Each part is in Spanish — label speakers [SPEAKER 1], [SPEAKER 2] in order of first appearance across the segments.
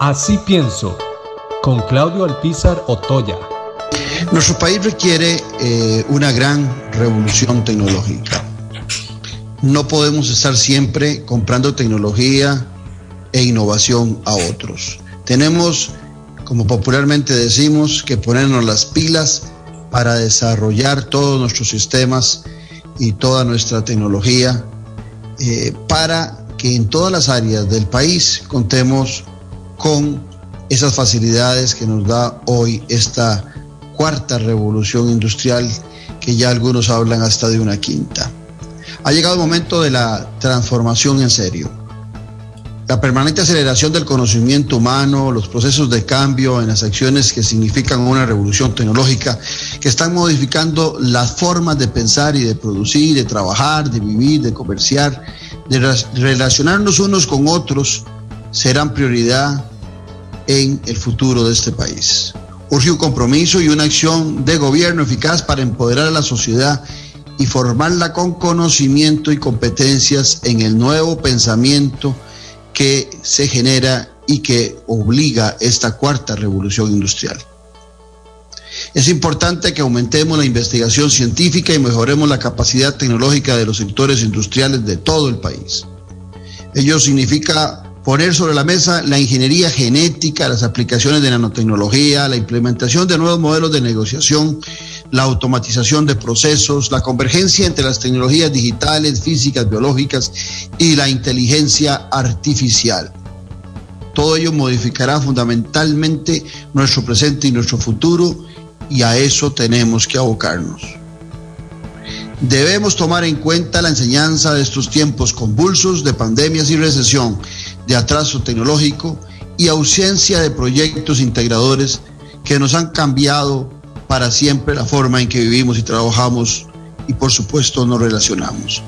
[SPEAKER 1] Así pienso, con Claudio Alpizar Otoya.
[SPEAKER 2] Nuestro país requiere eh, una gran revolución tecnológica. No podemos estar siempre comprando tecnología e innovación a otros. Tenemos, como popularmente decimos, que ponernos las pilas para desarrollar todos nuestros sistemas y toda nuestra tecnología eh, para que en todas las áreas del país contemos con esas facilidades que nos da hoy esta cuarta revolución industrial que ya algunos hablan hasta de una quinta. Ha llegado el momento de la transformación en serio. La permanente aceleración del conocimiento humano, los procesos de cambio en las acciones que significan una revolución tecnológica, que están modificando las formas de pensar y de producir, de trabajar, de vivir, de comerciar, de relacionarnos unos con otros, serán prioridad en el futuro de este país. Urge un compromiso y una acción de gobierno eficaz para empoderar a la sociedad y formarla con conocimiento y competencias en el nuevo pensamiento que se genera y que obliga esta cuarta revolución industrial. Es importante que aumentemos la investigación científica y mejoremos la capacidad tecnológica de los sectores industriales de todo el país. Ello significa poner sobre la mesa la ingeniería genética, las aplicaciones de nanotecnología, la implementación de nuevos modelos de negociación, la automatización de procesos, la convergencia entre las tecnologías digitales, físicas, biológicas y la inteligencia artificial. Todo ello modificará fundamentalmente nuestro presente y nuestro futuro y a eso tenemos que abocarnos. Debemos tomar en cuenta la enseñanza de estos tiempos convulsos de pandemias y recesión de atraso tecnológico y ausencia de proyectos integradores que nos han cambiado para siempre la forma en que vivimos y trabajamos y por supuesto nos relacionamos.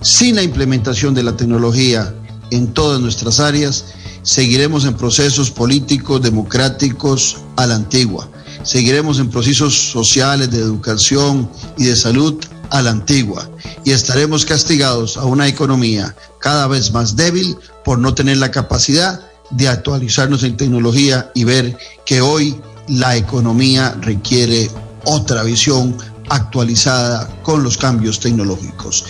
[SPEAKER 2] Sin la implementación de la tecnología en todas nuestras áreas, seguiremos en procesos políticos democráticos a la antigua. Seguiremos en procesos sociales de educación y de salud a la antigua y estaremos castigados a una economía cada vez más débil por no tener la capacidad de actualizarnos en tecnología y ver que hoy la economía requiere otra visión actualizada con los cambios tecnológicos.